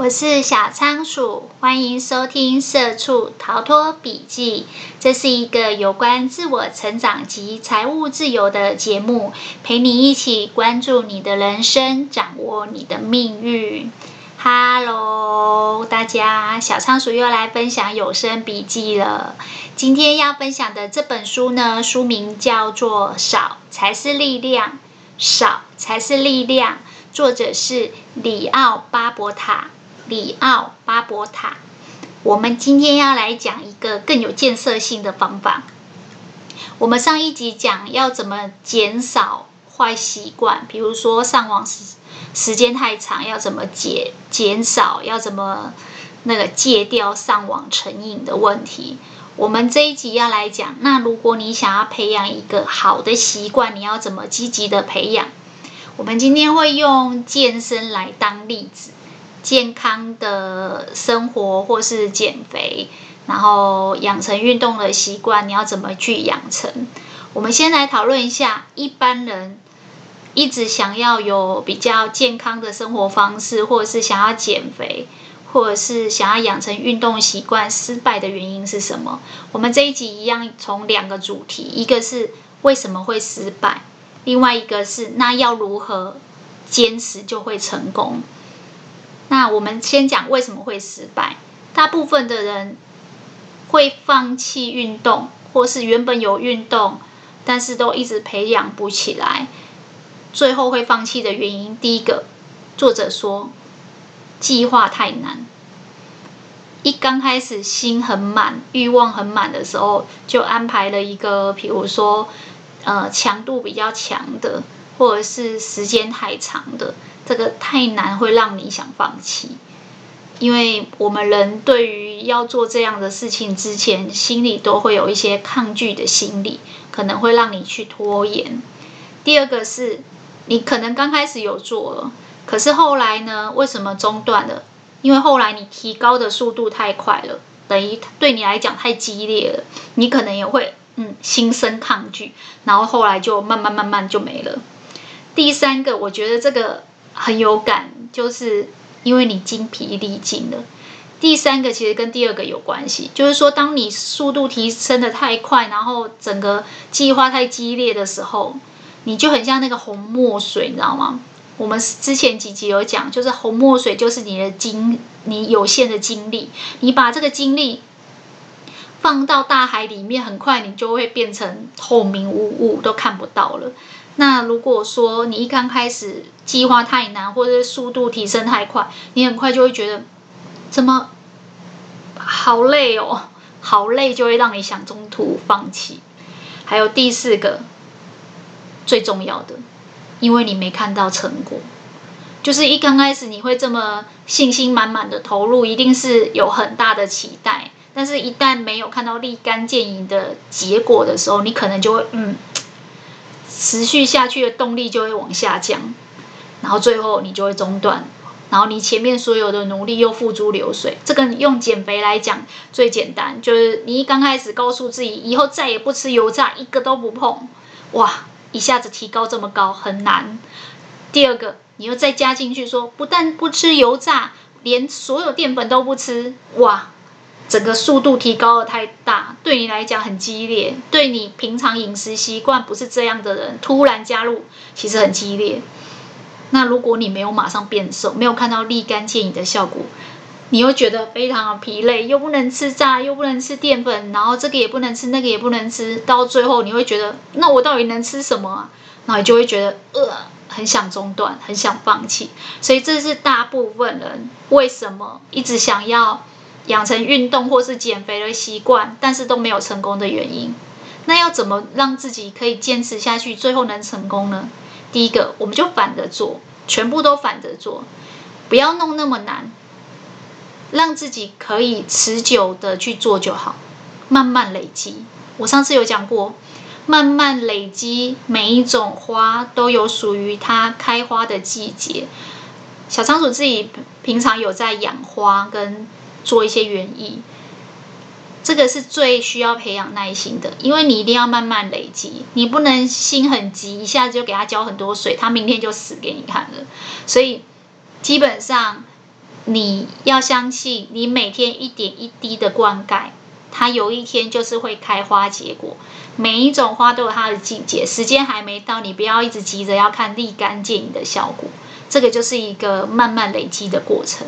我是小仓鼠，欢迎收听《社畜逃脱笔记》。这是一个有关自我成长及财务自由的节目，陪你一起关注你的人生，掌握你的命运。Hello，大家，小仓鼠又来分享有声笔记了。今天要分享的这本书呢，书名叫做《少才是力量》，少才是力量，作者是里奥巴伯塔。里奥巴伯塔，我们今天要来讲一个更有建设性的方法。我们上一集讲要怎么减少坏习惯，比如说上网时时间太长，要怎么减减少，要怎么那个戒掉上网成瘾的问题。我们这一集要来讲，那如果你想要培养一个好的习惯，你要怎么积极的培养？我们今天会用健身来当例子。健康的生活或是减肥，然后养成运动的习惯，你要怎么去养成？我们先来讨论一下，一般人一直想要有比较健康的生活方式，或者是想要减肥，或者是想要养成运动习惯，失败的原因是什么？我们这一集一样从两个主题，一个是为什么会失败，另外一个是那要如何坚持就会成功。那我们先讲为什么会失败。大部分的人会放弃运动，或是原本有运动，但是都一直培养不起来，最后会放弃的原因，第一个，作者说计划太难。一刚开始心很满，欲望很满的时候，就安排了一个，比如说，呃，强度比较强的，或者是时间太长的。这个太难，会让你想放弃，因为我们人对于要做这样的事情之前，心里都会有一些抗拒的心理，可能会让你去拖延。第二个是，你可能刚开始有做了，可是后来呢，为什么中断了？因为后来你提高的速度太快了，等于对你来讲太激烈了，你可能也会嗯心生抗拒，然后后来就慢慢慢慢就没了。第三个，我觉得这个。很有感，就是因为你精疲力尽了。第三个其实跟第二个有关系，就是说，当你速度提升得太快，然后整个计划太激烈的时候，你就很像那个红墨水，你知道吗？我们之前几集有讲，就是红墨水就是你的精，你有限的精力，你把这个精力放到大海里面，很快你就会变成透明无物，都看不到了。那如果说你一刚开始计划太难，或者是速度提升太快，你很快就会觉得怎么好累哦，好累，就会让你想中途放弃。还有第四个最重要的，因为你没看到成果，就是一刚开始你会这么信心满满的投入，一定是有很大的期待，但是一旦没有看到立竿见影的结果的时候，你可能就会嗯。持续下去的动力就会往下降，然后最后你就会中断，然后你前面所有的努力又付诸流水。这个用减肥来讲最简单，就是你一刚开始告诉自己以后再也不吃油炸，一个都不碰，哇，一下子提高这么高很难。第二个，你又再加进去说，不但不吃油炸，连所有淀粉都不吃，哇。整个速度提高的太大，对你来讲很激烈。对你平常饮食习惯不是这样的人，突然加入，其实很激烈。那如果你没有马上变瘦，没有看到立竿见影的效果，你又觉得非常的疲累，又不能吃炸，又不能吃淀粉，然后这个也不能吃，那个也不能吃，到最后你会觉得，那我到底能吃什么啊？然后你就会觉得，呃，很想中断，很想放弃。所以这是大部分人为什么一直想要。养成运动或是减肥的习惯，但是都没有成功的原因。那要怎么让自己可以坚持下去，最后能成功呢？第一个，我们就反着做，全部都反着做，不要弄那么难，让自己可以持久的去做就好，慢慢累积。我上次有讲过，慢慢累积，每一种花都有属于它开花的季节。小仓鼠自己平常有在养花跟。做一些园艺，这个是最需要培养耐心的，因为你一定要慢慢累积，你不能心很急，一下子就给它浇很多水，它明天就死给你看了。所以基本上你要相信，你每天一点一滴的灌溉，它有一天就是会开花结果。每一种花都有它的季节，时间还没到，你不要一直急着要看立竿见影的效果。这个就是一个慢慢累积的过程。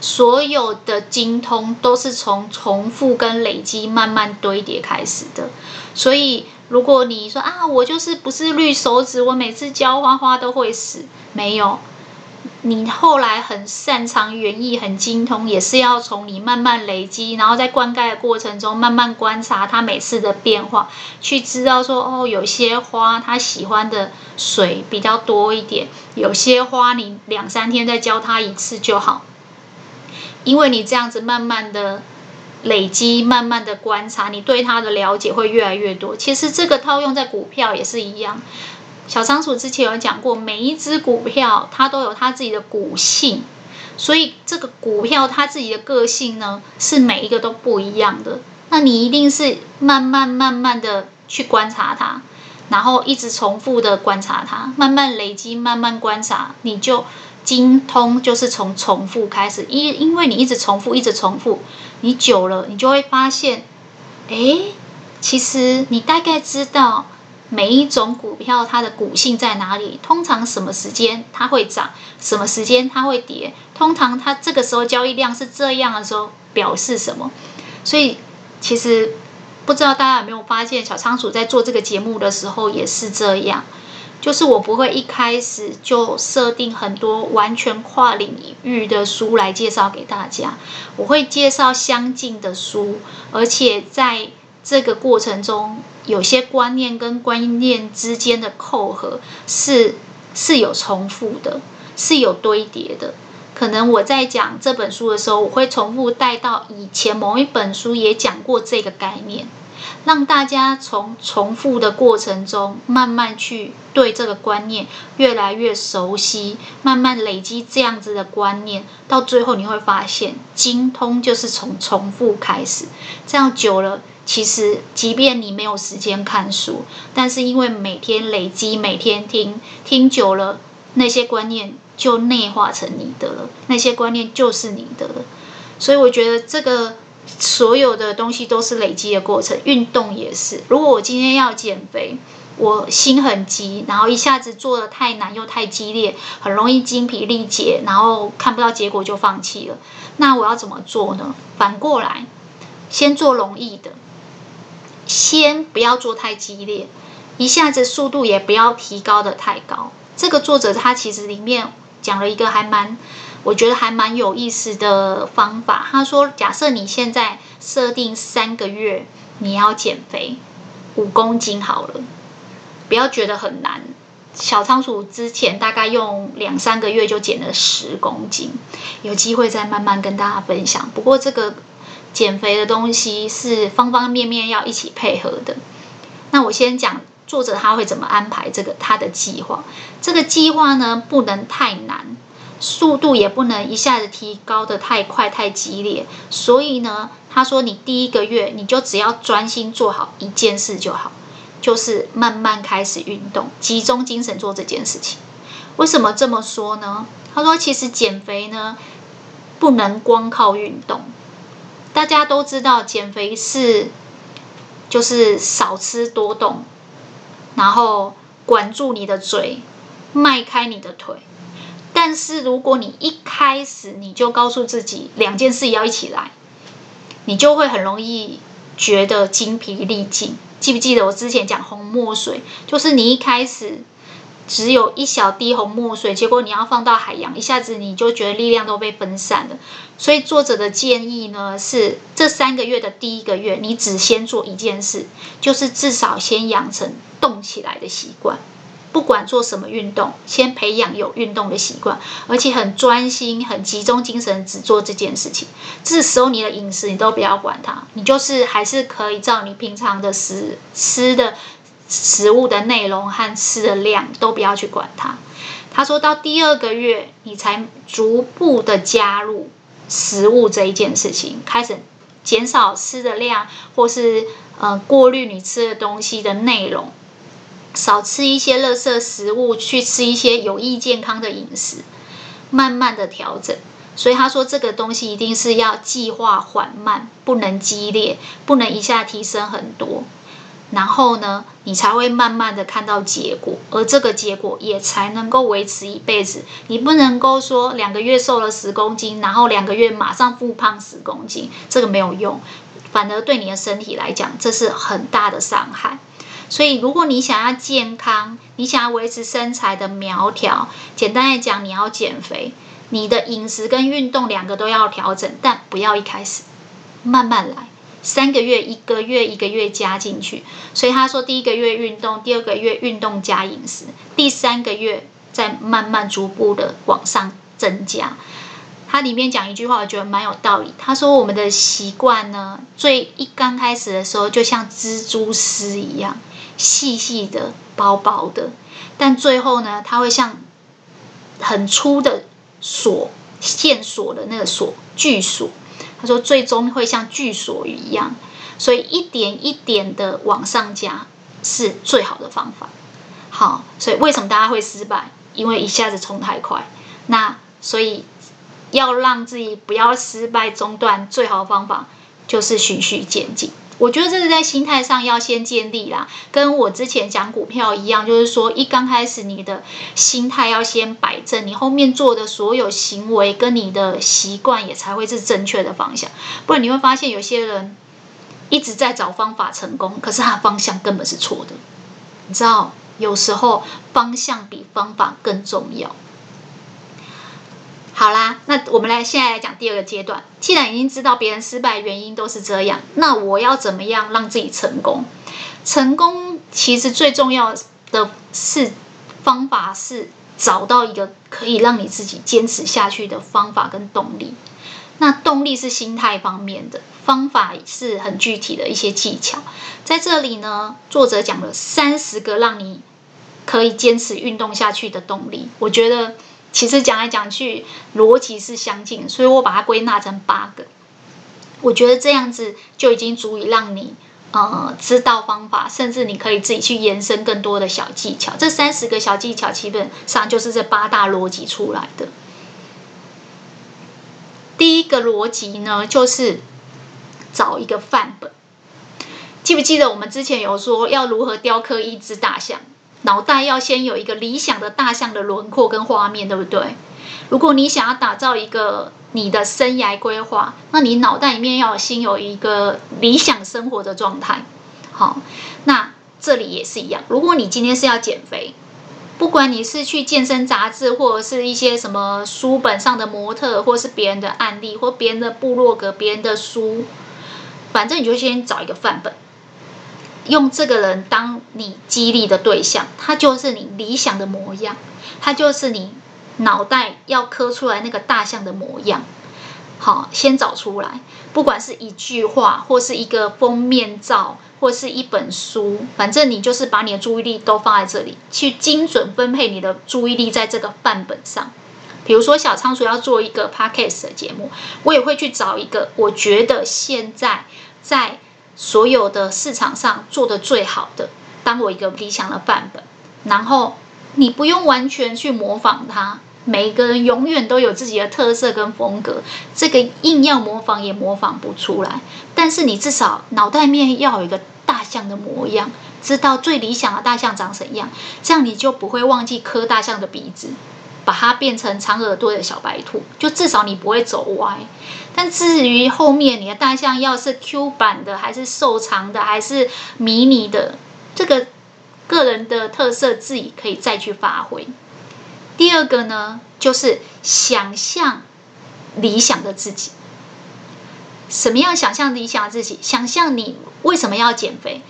所有的精通都是从重复跟累积慢慢堆叠开始的。所以，如果你说啊，我就是不是绿手指，我每次浇花花都会死，没有。你后来很擅长园艺，很精通，也是要从你慢慢累积，然后在灌溉的过程中慢慢观察它每次的变化，去知道说哦，有些花它喜欢的水比较多一点，有些花你两三天再浇它一次就好，因为你这样子慢慢的累积，慢慢的观察，你对它的了解会越来越多。其实这个套用在股票也是一样。小仓鼠之前有讲过，每一只股票它都有它自己的股性，所以这个股票它自己的个性呢，是每一个都不一样的。那你一定是慢慢慢慢的去观察它，然后一直重复的观察它，慢慢累积，慢慢观察，你就精通，就是从重复开始。因因为你一直重复，一直重复，你久了，你就会发现，哎，其实你大概知道。每一种股票它的股性在哪里？通常什么时间它会涨，什么时间它会跌？通常它这个时候交易量是这样的时候，表示什么？所以其实不知道大家有没有发现，小仓鼠在做这个节目的时候也是这样，就是我不会一开始就设定很多完全跨领域的书来介绍给大家，我会介绍相近的书，而且在。这个过程中，有些观念跟观念之间的扣合是是有重复的，是有堆叠的。可能我在讲这本书的时候，我会重复带到以前某一本书也讲过这个概念。让大家从重复的过程中，慢慢去对这个观念越来越熟悉，慢慢累积这样子的观念，到最后你会发现，精通就是从重复开始。这样久了，其实即便你没有时间看书，但是因为每天累积，每天听，听久了，那些观念就内化成你的了，那些观念就是你的了。所以我觉得这个。所有的东西都是累积的过程，运动也是。如果我今天要减肥，我心很急，然后一下子做得太难又太激烈，很容易精疲力竭，然后看不到结果就放弃了。那我要怎么做呢？反过来，先做容易的，先不要做太激烈，一下子速度也不要提高得太高。这个作者他其实里面讲了一个还蛮。我觉得还蛮有意思的方法。他说：“假设你现在设定三个月你要减肥五公斤好了，不要觉得很难。小仓鼠之前大概用两三个月就减了十公斤，有机会再慢慢跟大家分享。不过这个减肥的东西是方方面面要一起配合的。那我先讲作者他会怎么安排这个他的计划。这个计划呢，不能太难。”速度也不能一下子提高的太快太激烈，所以呢，他说你第一个月你就只要专心做好一件事就好，就是慢慢开始运动，集中精神做这件事情。为什么这么说呢？他说其实减肥呢，不能光靠运动，大家都知道减肥是就是少吃多动，然后管住你的嘴，迈开你的腿。但是如果你一开始你就告诉自己两件事要一起来，你就会很容易觉得精疲力尽。记不记得我之前讲红墨水，就是你一开始只有一小滴红墨水，结果你要放到海洋，一下子你就觉得力量都被分散了。所以作者的建议呢是，这三个月的第一个月，你只先做一件事，就是至少先养成动起来的习惯。不管做什么运动，先培养有运动的习惯，而且很专心、很集中精神，只做这件事情。这时候你的饮食你都不要管它，你就是还是可以照你平常的食吃的食物的内容和吃的量都不要去管它。他说到第二个月，你才逐步的加入食物这一件事情，开始减少吃的量，或是呃过滤你吃的东西的内容。少吃一些垃圾食物，去吃一些有益健康的饮食。慢慢的调整。所以他说这个东西一定是要计划缓慢，不能激烈，不能一下提升很多。然后呢，你才会慢慢的看到结果，而这个结果也才能够维持一辈子。你不能够说两个月瘦了十公斤，然后两个月马上复胖十公斤，这个没有用，反而对你的身体来讲，这是很大的伤害。所以，如果你想要健康，你想要维持身材的苗条，简单来讲，你要减肥，你的饮食跟运动两个都要调整，但不要一开始，慢慢来。三个月、一个月、一个月加进去，所以他说第一个月运动，第二个月运动加饮食，第三个月再慢慢逐步的往上增加。他里面讲一句话，我觉得蛮有道理。他说我们的习惯呢，最一刚开始的时候就像蜘蛛丝一样，细细的、薄薄的，但最后呢，它会像很粗的锁、线索的那个锁、巨锁。他说：“最终会像巨锁一样，所以一点一点的往上加是最好的方法。好，所以为什么大家会失败？因为一下子冲太快。那所以要让自己不要失败中断，最好的方法就是循序渐进。”我觉得这是在心态上要先建立啦，跟我之前讲股票一样，就是说一刚开始你的心态要先摆正，你后面做的所有行为跟你的习惯也才会是正确的方向。不然你会发现有些人一直在找方法成功，可是他方向根本是错的。你知道，有时候方向比方法更重要。好啦，那我们来现在来讲第二个阶段。既然已经知道别人失败原因都是这样，那我要怎么样让自己成功？成功其实最重要的是方法是找到一个可以让你自己坚持下去的方法跟动力。那动力是心态方面的，方法是很具体的一些技巧。在这里呢，作者讲了三十个让你可以坚持运动下去的动力，我觉得。其实讲来讲去，逻辑是相近，所以我把它归纳成八个。我觉得这样子就已经足以让你呃知道方法，甚至你可以自己去延伸更多的小技巧。这三十个小技巧基本上就是这八大逻辑出来的。第一个逻辑呢，就是找一个范本。记不记得我们之前有说要如何雕刻一只大象？脑袋要先有一个理想的大象的轮廓跟画面，对不对？如果你想要打造一个你的生涯规划，那你脑袋里面要先有一个理想生活的状态。好，那这里也是一样。如果你今天是要减肥，不管你是去健身杂志，或者是一些什么书本上的模特，或是别人的案例，或别人的部落格、别人的书，反正你就先找一个范本。用这个人当你激励的对象，他就是你理想的模样，他就是你脑袋要刻出来那个大象的模样。好，先找出来，不管是一句话，或是一个封面照，或是一本书，反正你就是把你的注意力都放在这里，去精准分配你的注意力在这个范本上。比如说，小仓鼠要做一个 podcast 的节目，我也会去找一个我觉得现在在。所有的市场上做的最好的，当我一个理想的范本，然后你不用完全去模仿它，每一个人永远都有自己的特色跟风格，这个硬要模仿也模仿不出来。但是你至少脑袋面要有一个大象的模样，知道最理想的大象长怎样，这样你就不会忘记磕大象的鼻子。把它变成长耳朵的小白兔，就至少你不会走歪。但至于后面你的大象要是 Q 版的，还是瘦长的，还是迷你的，这个个人的特色自己可以再去发挥。第二个呢，就是想象理想的自己。什么样想象理想的自己？想象你为什么要减肥？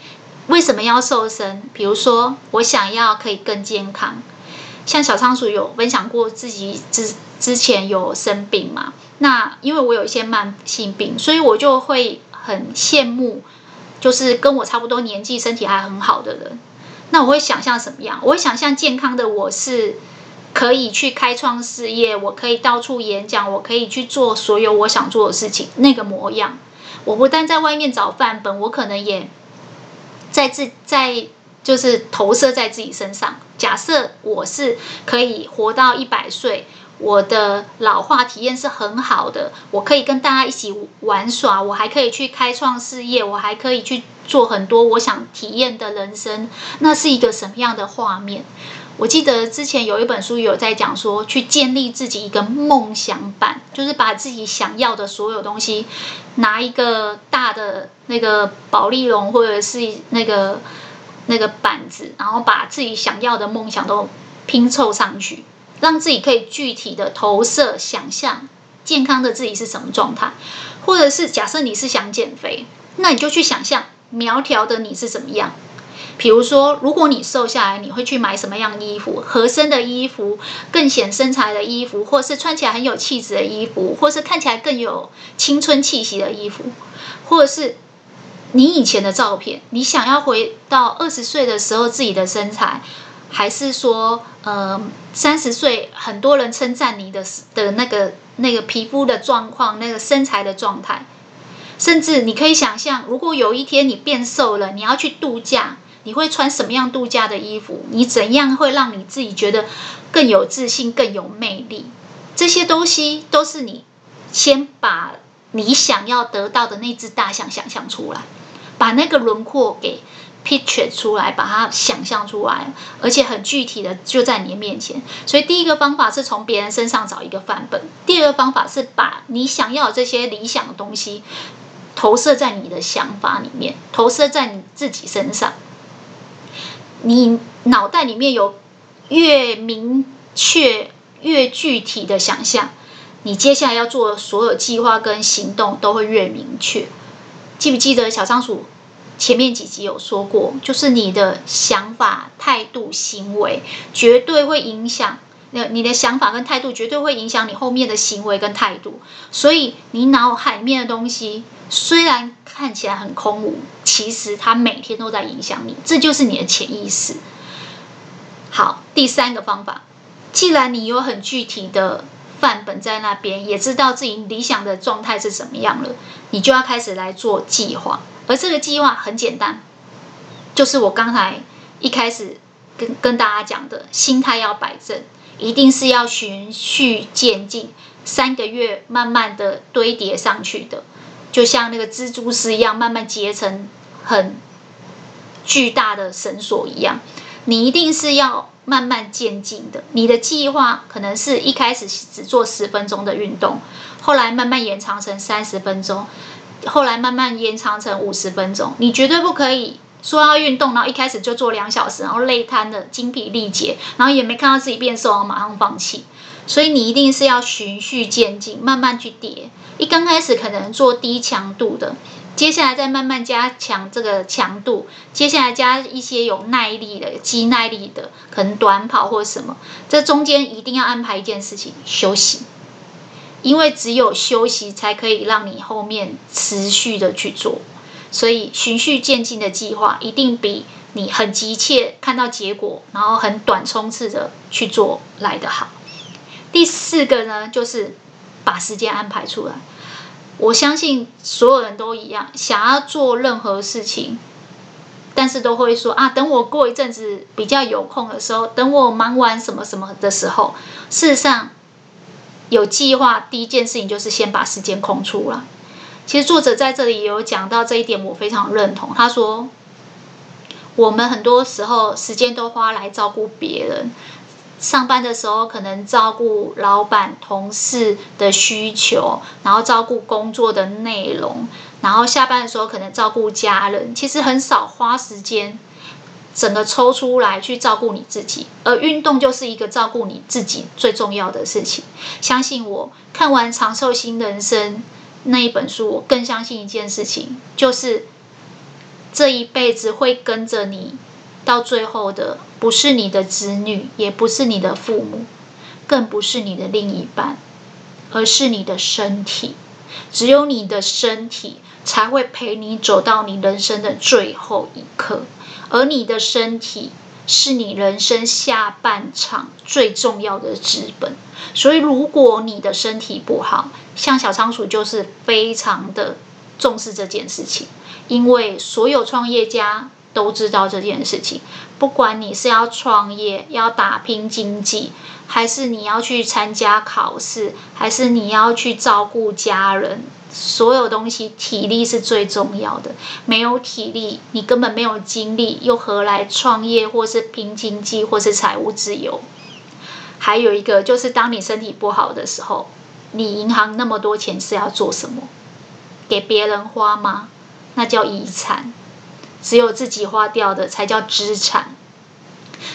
为什么要瘦身？比如说，我想要可以更健康。像小仓鼠有分享过自己之之前有生病嘛？那因为我有一些慢性病，所以我就会很羡慕，就是跟我差不多年纪、身体还很好的人。那我会想象什么样？我会想象健康的我是可以去开创事业，我可以到处演讲，我可以去做所有我想做的事情那个模样。我不但在外面找范本，我可能也在自在。就是投射在自己身上。假设我是可以活到一百岁，我的老化体验是很好的，我可以跟大家一起玩耍，我还可以去开创事业，我还可以去做很多我想体验的人生，那是一个什么样的画面？我记得之前有一本书有在讲说，去建立自己一个梦想版，就是把自己想要的所有东西，拿一个大的那个保丽龙或者是那个那个板子，然后把自己想要的梦想都拼凑上去。让自己可以具体的投射、想象健康的自己是什么状态，或者是假设你是想减肥，那你就去想象苗条的你是怎么样。比如说，如果你瘦下来，你会去买什么样衣服？合身的衣服、更显身材的衣服，或是穿起来很有气质的衣服，或是看起来更有青春气息的衣服，或者是你以前的照片，你想要回到二十岁的时候自己的身材。还是说，呃，三十岁很多人称赞你的的那个那个皮肤的状况，那个身材的状态，甚至你可以想象，如果有一天你变瘦了，你要去度假，你会穿什么样度假的衣服？你怎样会让你自己觉得更有自信、更有魅力？这些东西都是你先把你想要得到的那只大象想象出来，把那个轮廓给。picture 出来，把它想象出来，而且很具体的就在你的面前。所以第一个方法是从别人身上找一个范本，第二个方法是把你想要的这些理想的东西投射在你的想法里面，投射在你自己身上。你脑袋里面有越明确、越具体的想象，你接下来要做的所有计划跟行动都会越明确。记不记得小仓鼠？前面几集有说过，就是你的想法、态度、行为，绝对会影响。那你的想法跟态度绝对会影响你后面的行为跟态度。所以你脑海里面的东西，虽然看起来很空无，其实它每天都在影响你。这就是你的潜意识。好，第三个方法，既然你有很具体的范本在那边，也知道自己理想的状态是怎么样了，你就要开始来做计划。而这个计划很简单，就是我刚才一开始跟跟大家讲的，心态要摆正，一定是要循序渐进，三个月慢慢的堆叠上去的，就像那个蜘蛛丝一样，慢慢结成很巨大的绳索一样。你一定是要慢慢渐进的。你的计划可能是一开始只做十分钟的运动，后来慢慢延长成三十分钟。后来慢慢延长成五十分钟，你绝对不可以说要运动，然后一开始就做两小时，然后累瘫的精疲力竭，然后也没看到自己变瘦，然后马上放弃。所以你一定是要循序渐进，慢慢去叠。一刚开始可能做低强度的，接下来再慢慢加强这个强度，接下来加一些有耐力的、肌耐力的，可能短跑或什么。这中间一定要安排一件事情，休息。因为只有休息，才可以让你后面持续的去做，所以循序渐进的计划一定比你很急切看到结果，然后很短冲刺的去做来得好。第四个呢，就是把时间安排出来。我相信所有人都一样，想要做任何事情，但是都会说啊，等我过一阵子比较有空的时候，等我忙完什么什么的时候，事实上。有计划，第一件事情就是先把时间空出来。其实作者在这里也有讲到这一点，我非常认同。他说，我们很多时候时间都花来照顾别人，上班的时候可能照顾老板、同事的需求，然后照顾工作的内容，然后下班的时候可能照顾家人，其实很少花时间。整个抽出来去照顾你自己，而运动就是一个照顾你自己最重要的事情。相信我，看完《长寿新人生》那一本书，我更相信一件事情，就是这一辈子会跟着你到最后的，不是你的子女，也不是你的父母，更不是你的另一半，而是你的身体。只有你的身体才会陪你走到你人生的最后一刻。而你的身体是你人生下半场最重要的资本，所以如果你的身体不好，像小仓鼠就是非常的重视这件事情，因为所有创业家都知道这件事情。不管你是要创业、要打拼经济，还是你要去参加考试，还是你要去照顾家人，所有东西体力是最重要的。没有体力，你根本没有精力，又何来创业，或是拼经济，或是财务自由？还有一个就是，当你身体不好的时候，你银行那么多钱是要做什么？给别人花吗？那叫遗产。只有自己花掉的才叫资产。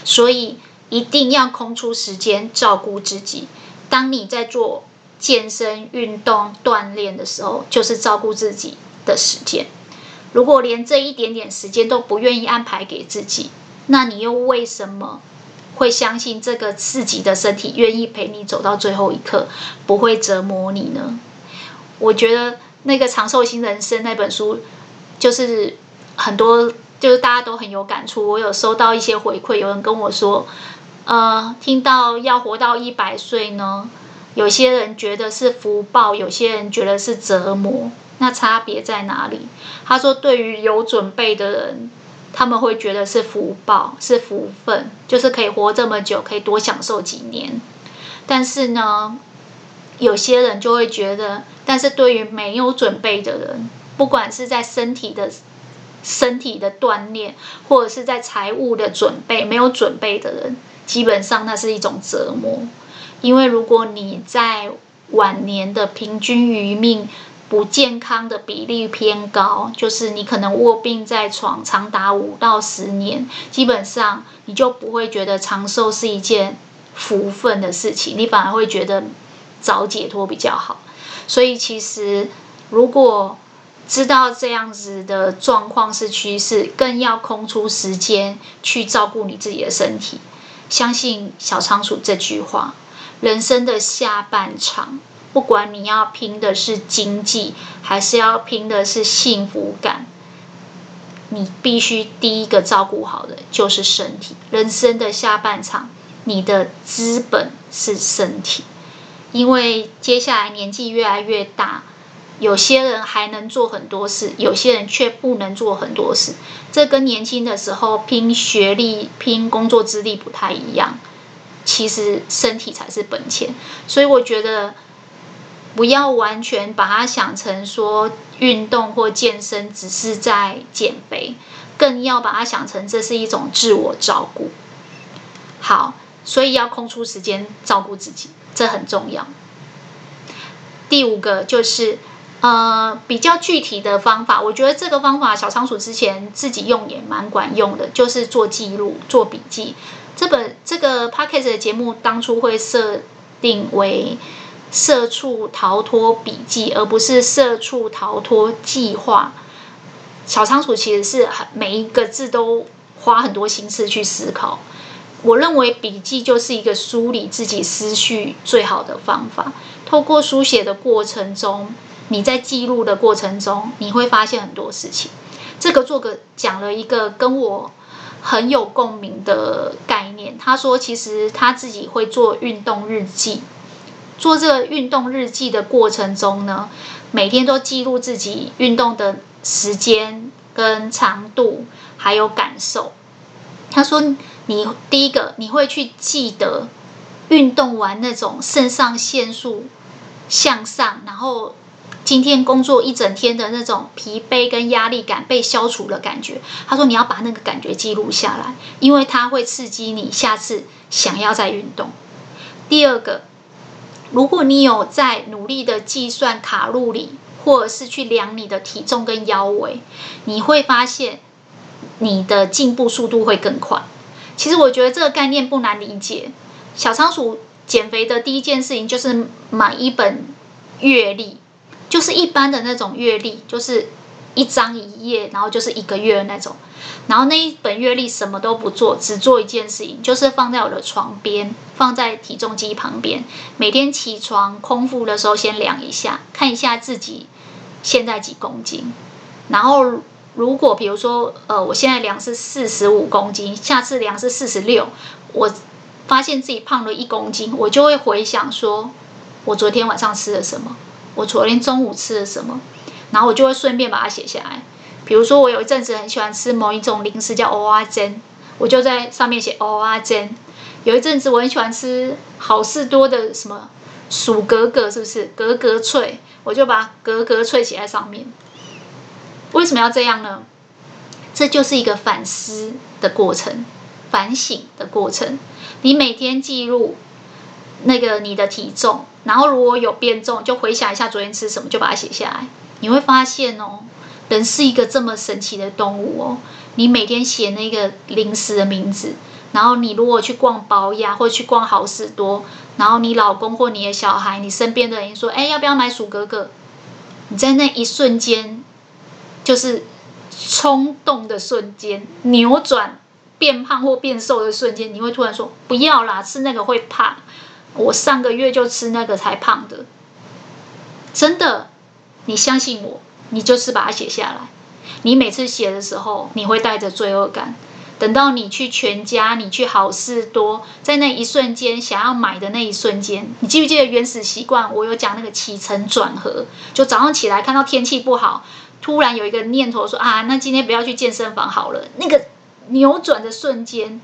所以一定要空出时间照顾自己。当你在做健身、运动、锻炼的时候，就是照顾自己的时间。如果连这一点点时间都不愿意安排给自己，那你又为什么会相信这个自己的身体愿意陪你走到最后一刻，不会折磨你呢？我觉得那个《长寿新人生》那本书，就是很多，就是大家都很有感触。我有收到一些回馈，有人跟我说，呃，听到要活到一百岁呢，有些人觉得是福报，有些人觉得是折磨，那差别在哪里？他说，对于有准备的人。他们会觉得是福报，是福分，就是可以活这么久，可以多享受几年。但是呢，有些人就会觉得，但是对于没有准备的人，不管是在身体的、身体的锻炼，或者是在财务的准备，没有准备的人，基本上那是一种折磨。因为如果你在晚年的平均余命，不健康的比例偏高，就是你可能卧病在床长达五到十年，基本上你就不会觉得长寿是一件福分的事情，你反而会觉得早解脱比较好。所以其实如果知道这样子的状况是趋势，更要空出时间去照顾你自己的身体。相信小仓鼠这句话，人生的下半场。不管你要拼的是经济，还是要拼的是幸福感，你必须第一个照顾好的就是身体。人生的下半场，你的资本是身体，因为接下来年纪越来越大，有些人还能做很多事，有些人却不能做很多事。这跟年轻的时候拼学历、拼工作资历不太一样。其实身体才是本钱，所以我觉得。不要完全把它想成说运动或健身只是在减肥，更要把它想成这是一种自我照顾。好，所以要空出时间照顾自己，这很重要。第五个就是呃比较具体的方法，我觉得这个方法小仓鼠之前自己用也蛮管用的，就是做记录、做笔记。这本这个 Podcast 的节目当初会设定为。社畜逃脱笔记，而不是社畜逃脱计划。小仓鼠其实是很每一个字都花很多心思去思考。我认为笔记就是一个梳理自己思绪最好的方法。透过书写的过程中，你在记录的过程中，你会发现很多事情。这个作者讲了一个跟我很有共鸣的概念。他说，其实他自己会做运动日记。做这个运动日记的过程中呢，每天都记录自己运动的时间跟长度，还有感受。他说：“你第一个你会去记得运动完那种肾上腺素向上，然后今天工作一整天的那种疲惫跟压力感被消除的感觉。”他说：“你要把那个感觉记录下来，因为它会刺激你下次想要再运动。”第二个。如果你有在努力的计算卡路里，或者是去量你的体重跟腰围，你会发现你的进步速度会更快。其实我觉得这个概念不难理解。小仓鼠减肥的第一件事情就是买一本月历，就是一般的那种月历，就是。一张一页，然后就是一个月的那种，然后那一本月历什么都不做，只做一件事情，就是放在我的床边，放在体重机旁边。每天起床空腹的时候，先量一下，看一下自己现在几公斤。然后如果比如说，呃，我现在量是四十五公斤，下次量是四十六，我发现自己胖了一公斤，我就会回想说，我昨天晚上吃了什么，我昨天中午吃了什么。然后我就会顺便把它写下来，比如说我有一阵子很喜欢吃某一种零食叫蚵仔煎，我就在上面写蚵仔煎。有一阵子我很喜欢吃好事多的什么薯格格，是不是格格脆？我就把格格脆写在上面。为什么要这样呢？这就是一个反思的过程，反省的过程。你每天记录那个你的体重，然后如果有变重，就回想一下昨天吃什么，就把它写下来。你会发现哦，人是一个这么神奇的动物哦。你每天写那个零食的名字，然后你如果去逛宝雅或去逛好事多，然后你老公或你的小孩、你身边的人说：“哎，要不要买鼠哥哥？”你在那一瞬间。就是冲动的瞬间，扭转变胖或变瘦的瞬间，你会突然说不要啦，吃那个会胖。我上个月就吃那个才胖的，真的，你相信我，你就是把它写下来。你每次写的时候，你会带着罪恶感。等到你去全家，你去好事多，在那一瞬间想要买的那一瞬间，你记不记得原始习惯？我有讲那个起承转合，就早上起来看到天气不好。突然有一个念头说啊，那今天不要去健身房好了。那个扭转的瞬间，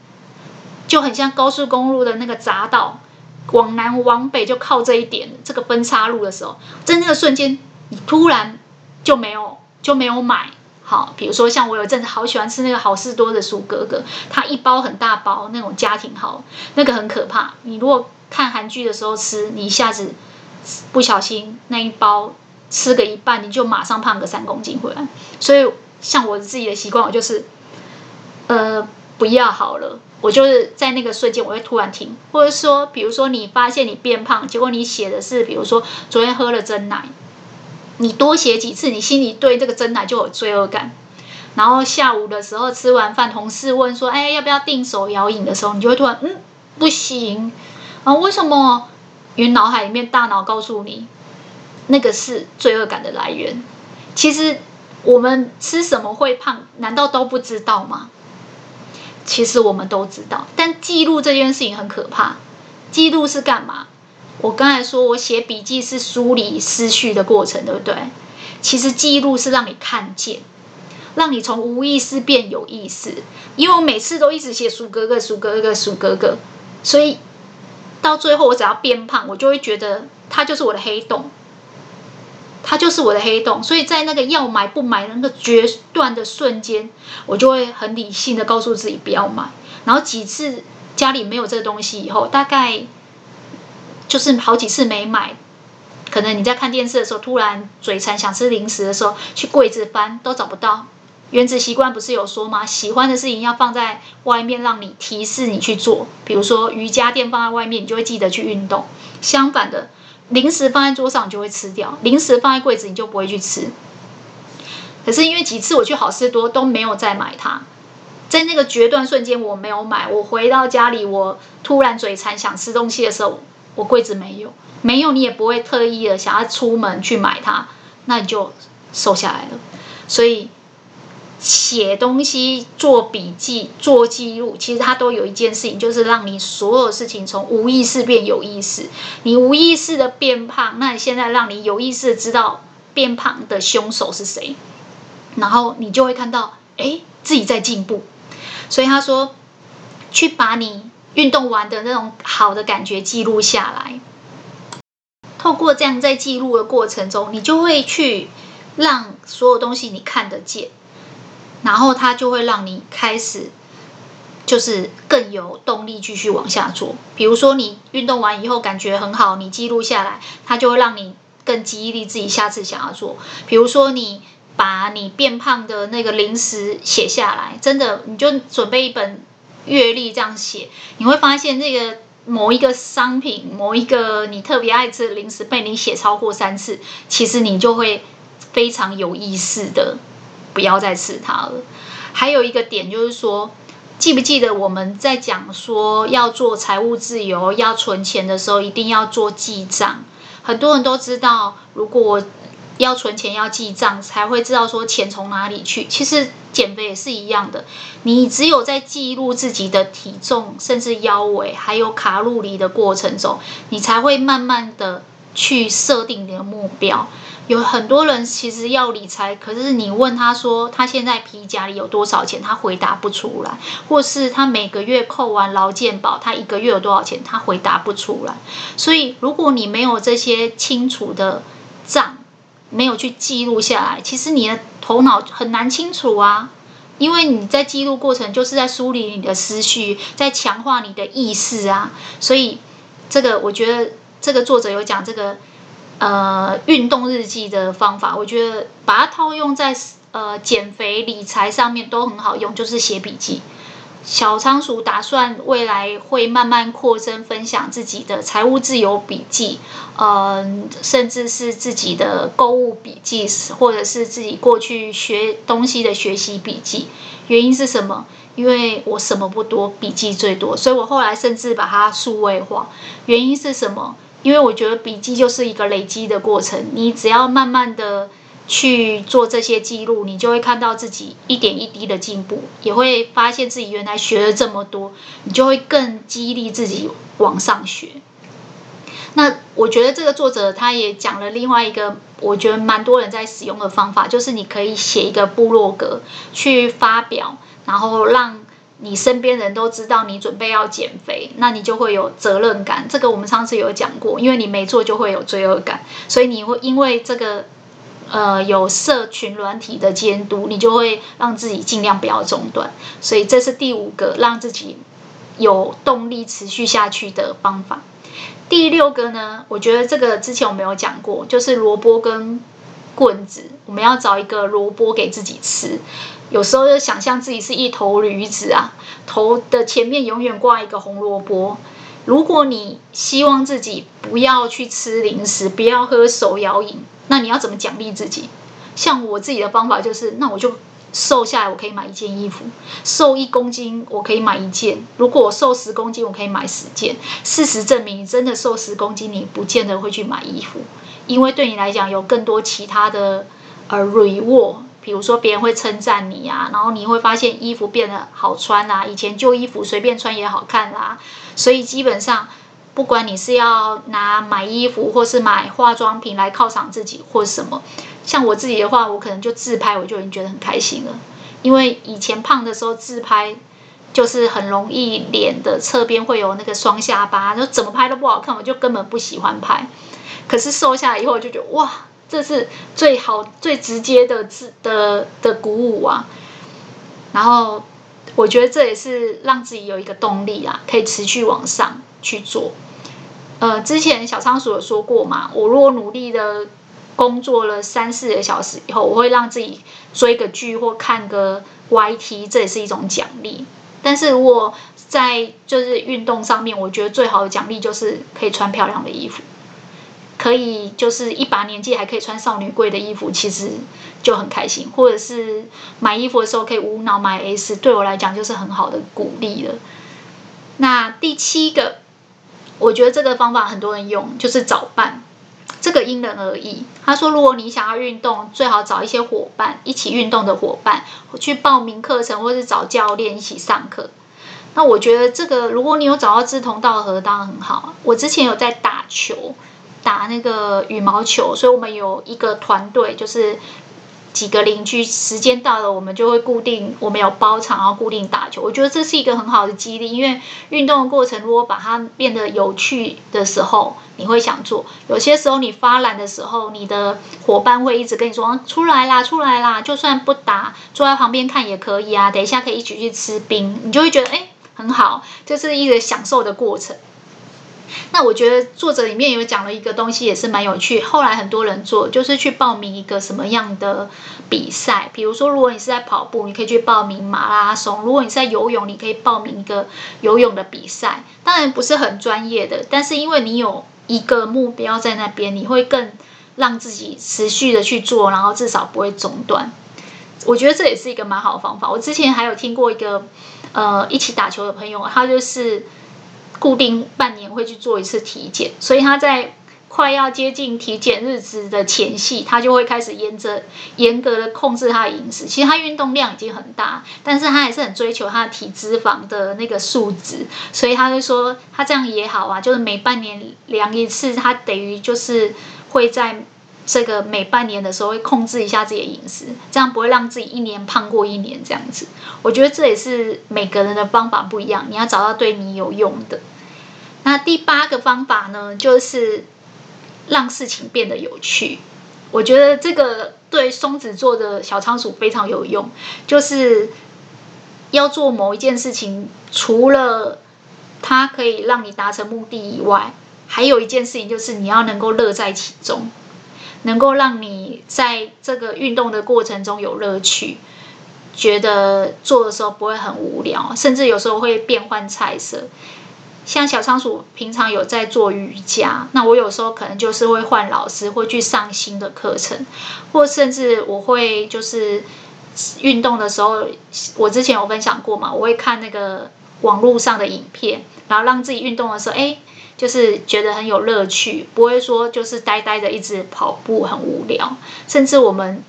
就很像高速公路的那个匝道，往南往北就靠这一点，这个分岔路的时候，在那个瞬间，你突然就没有就没有买。好，比如说像我有阵子好喜欢吃那个好事多的薯格格，它一包很大包那种家庭号，那个很可怕。你如果看韩剧的时候吃，你一下子不小心那一包。吃个一半，你就马上胖个三公斤回来。所以，像我自己的习惯，我就是，呃，不要好了。我就是在那个瞬间，我会突然停，或者说，比如说你发现你变胖，结果你写的是，比如说昨天喝了真奶，你多写几次，你心里对这个真奶就有罪恶感。然后下午的时候吃完饭，同事问说：“哎，要不要定手摇饮的时候，你就会突然嗯，不行啊，为什么？因为脑海里面大脑告诉你。”那个是罪恶感的来源。其实我们吃什么会胖，难道都不知道吗？其实我们都知道，但记录这件事情很可怕。记录是干嘛？我刚才说我写笔记是梳理思绪的过程，对不对？其实记录是让你看见，让你从无意识变有意识。因为我每次都一直写鼠哥哥，鼠哥哥，鼠哥哥，所以到最后我只要变胖，我就会觉得它就是我的黑洞。它就是我的黑洞，所以在那个要买不买的那个决断的瞬间，我就会很理性的告诉自己不要买。然后几次家里没有这个东西以后，大概就是好几次没买。可能你在看电视的时候，突然嘴馋想吃零食的时候，去柜子翻都找不到。原子习惯不是有说吗？喜欢的事情要放在外面，让你提示你去做。比如说瑜伽垫放在外面，你就会记得去运动。相反的。零食放在桌上，你就会吃掉；零食放在柜子，你就不会去吃。可是因为几次我去好市多都没有再买它，在那个决断瞬间我没有买。我回到家里，我突然嘴馋想吃东西的时候，我柜子没有，没有你也不会特意的想要出门去买它，那你就瘦下来了。所以。写东西、做笔记、做记录，其实它都有一件事情，就是让你所有事情从无意识变有意识。你无意识的变胖，那你现在让你有意识知道变胖的凶手是谁，然后你就会看到，哎，自己在进步。所以他说，去把你运动完的那种好的感觉记录下来，透过这样在记录的过程中，你就会去让所有东西你看得见。然后它就会让你开始，就是更有动力继续往下做。比如说你运动完以后感觉很好，你记录下来，它就会让你更激励自己下次想要做。比如说你把你变胖的那个零食写下来，真的你就准备一本月历这样写，你会发现那个某一个商品、某一个你特别爱吃的零食被你写超过三次，其实你就会非常有意识的。不要再吃它了。还有一个点就是说，记不记得我们在讲说要做财务自由、要存钱的时候，一定要做记账。很多人都知道，如果要存钱要记账，才会知道说钱从哪里去。其实减肥也是一样的，你只有在记录自己的体重、甚至腰围还有卡路里的过程中，你才会慢慢的去设定你的目标。有很多人其实要理财，可是你问他说他现在皮夹里有多少钱，他回答不出来；或是他每个月扣完劳健保，他一个月有多少钱，他回答不出来。所以，如果你没有这些清楚的账，没有去记录下来，其实你的头脑很难清楚啊。因为你在记录过程，就是在梳理你的思绪，在强化你的意识啊。所以，这个我觉得这个作者有讲这个。呃，运动日记的方法，我觉得把它套用在呃减肥、理财上面都很好用，就是写笔记。小仓鼠打算未来会慢慢扩增分享自己的财务自由笔记，呃，甚至是自己的购物笔记，或者是自己过去学东西的学习笔记。原因是什么？因为我什么不多，笔记最多，所以我后来甚至把它数位化。原因是什么？因为我觉得笔记就是一个累积的过程，你只要慢慢的去做这些记录，你就会看到自己一点一滴的进步，也会发现自己原来学了这么多，你就会更激励自己往上学。那我觉得这个作者他也讲了另外一个，我觉得蛮多人在使用的方法，就是你可以写一个部落格去发表，然后让。你身边人都知道你准备要减肥，那你就会有责任感。这个我们上次有讲过，因为你没做就会有罪恶感，所以你会因为这个，呃，有社群软体的监督，你就会让自己尽量不要中断。所以这是第五个让自己有动力持续下去的方法。第六个呢，我觉得这个之前我没有讲过，就是萝卜跟棍子，我们要找一个萝卜给自己吃。有时候就想象自己是一头驴子啊，头的前面永远挂一个红萝卜。如果你希望自己不要去吃零食，不要喝手摇饮，那你要怎么奖励自己？像我自己的方法就是，那我就瘦下来，我可以买一件衣服；瘦一公斤，我可以买一件；如果我瘦十公斤，我可以买十件。事实证明，真的瘦十公斤，你不见得会去买衣服，因为对你来讲有更多其他的呃 reward。比如说别人会称赞你啊，然后你会发现衣服变得好穿啦，以前旧衣服随便穿也好看啦，所以基本上不管你是要拿买衣服或是买化妆品来犒赏自己或什么，像我自己的话，我可能就自拍，我就已经觉得很开心了，因为以前胖的时候自拍就是很容易脸的侧边会有那个双下巴，就怎么拍都不好看，我就根本不喜欢拍，可是瘦下来以后我就觉得哇。这是最好、最直接的自的的鼓舞啊！然后我觉得这也是让自己有一个动力啊，可以持续往上去做。呃，之前小仓鼠有说过嘛，我如果努力的工作了三四个小时以后，我会让自己追个剧或看个 YT，这也是一种奖励。但是如果在就是运动上面，我觉得最好的奖励就是可以穿漂亮的衣服。可以，就是一把年纪还可以穿少女贵的衣服，其实就很开心。或者是买衣服的时候可以无脑买 S，对我来讲就是很好的鼓励了。那第七个，我觉得这个方法很多人用，就是找伴。这个因人而异。他说，如果你想要运动，最好找一些伙伴，一起运动的伙伴，去报名课程，或是找教练一起上课。那我觉得这个，如果你有找到志同道合，当然很好。我之前有在打球。打那个羽毛球，所以我们有一个团队，就是几个邻居，时间到了，我们就会固定，我们有包场，然后固定打球。我觉得这是一个很好的激励，因为运动的过程如果把它变得有趣的时候，你会想做。有些时候你发懒的时候，你的伙伴会一直跟你说：“出来啦，出来啦！”就算不打，坐在旁边看也可以啊。等一下可以一起去吃冰，你就会觉得哎，很好，就是一个享受的过程。那我觉得作者里面有讲了一个东西，也是蛮有趣。后来很多人做，就是去报名一个什么样的比赛。比如说，如果你是在跑步，你可以去报名马拉松；如果你是在游泳，你可以报名一个游泳的比赛。当然不是很专业的，但是因为你有一个目标在那边，你会更让自己持续的去做，然后至少不会中断。我觉得这也是一个蛮好的方法。我之前还有听过一个呃一起打球的朋友，他就是。固定半年会去做一次体检，所以他在快要接近体检日子的前夕，他就会开始沿着严格的控制他的饮食。其实他运动量已经很大，但是他还是很追求他的体脂肪的那个数值，所以他就说他这样也好啊，就是每半年量一次，他等于就是会在这个每半年的时候会控制一下自己的饮食，这样不会让自己一年胖过一年这样子。我觉得这也是每个人的方法不一样，你要找到对你有用的。那第八个方法呢，就是让事情变得有趣。我觉得这个对双子座的小仓鼠非常有用，就是要做某一件事情，除了它可以让你达成目的以外，还有一件事情就是你要能够乐在其中，能够让你在这个运动的过程中有乐趣，觉得做的时候不会很无聊，甚至有时候会变换菜色。像小仓鼠平常有在做瑜伽，那我有时候可能就是会换老师，会去上新的课程，或甚至我会就是运动的时候，我之前有分享过嘛，我会看那个网络上的影片，然后让自己运动的时候，哎，就是觉得很有乐趣，不会说就是呆呆的一直跑步很无聊。甚至我们，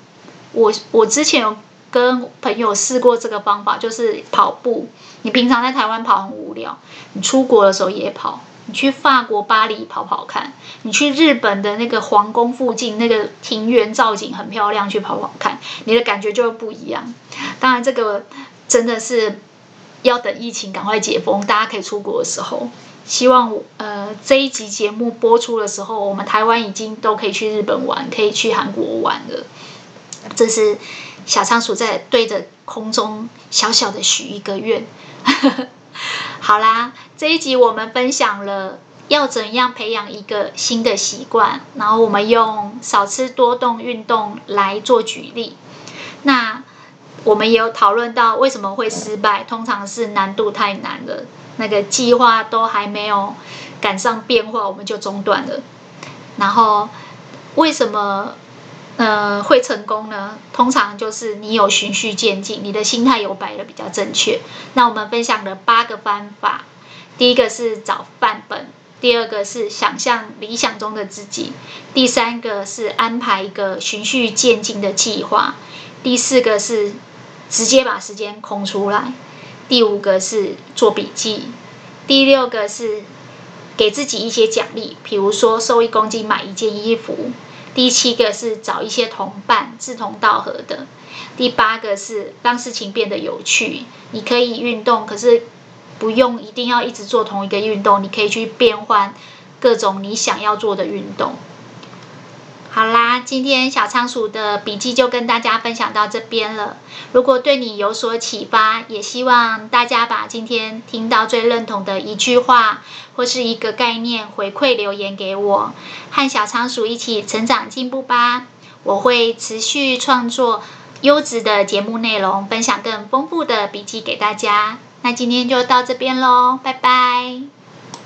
我我之前有跟朋友试过这个方法，就是跑步。你平常在台湾跑很无聊，你出国的时候也跑，你去法国巴黎跑跑看，你去日本的那个皇宫附近那个庭园造景很漂亮，去跑跑看，你的感觉就会不一样。当然，这个真的是要等疫情赶快解封，大家可以出国的时候。希望呃这一集节目播出的时候，我们台湾已经都可以去日本玩，可以去韩国玩了。这是小仓鼠在对着空中小小的许一个愿。好啦，这一集我们分享了要怎样培养一个新的习惯，然后我们用少吃多动运动来做举例。那我们也有讨论到为什么会失败，通常是难度太难了，那个计划都还没有赶上变化，我们就中断了。然后为什么？呃，会成功呢？通常就是你有循序渐进，你的心态有摆得比较正确。那我们分享了八个方法，第一个是找范本，第二个是想象理想中的自己，第三个是安排一个循序渐进的计划，第四个是直接把时间空出来，第五个是做笔记，第六个是给自己一些奖励，比如说瘦一公斤买一件衣服。第七个是找一些同伴，志同道合的。第八个是让事情变得有趣。你可以运动，可是不用一定要一直做同一个运动，你可以去变换各种你想要做的运动。好啦，今天小仓鼠的笔记就跟大家分享到这边了。如果对你有所启发，也希望大家把今天听到最认同的一句话或是一个概念回馈留言给我，和小仓鼠一起成长进步吧。我会持续创作优质的节目内容，分享更丰富的笔记给大家。那今天就到这边喽，拜拜。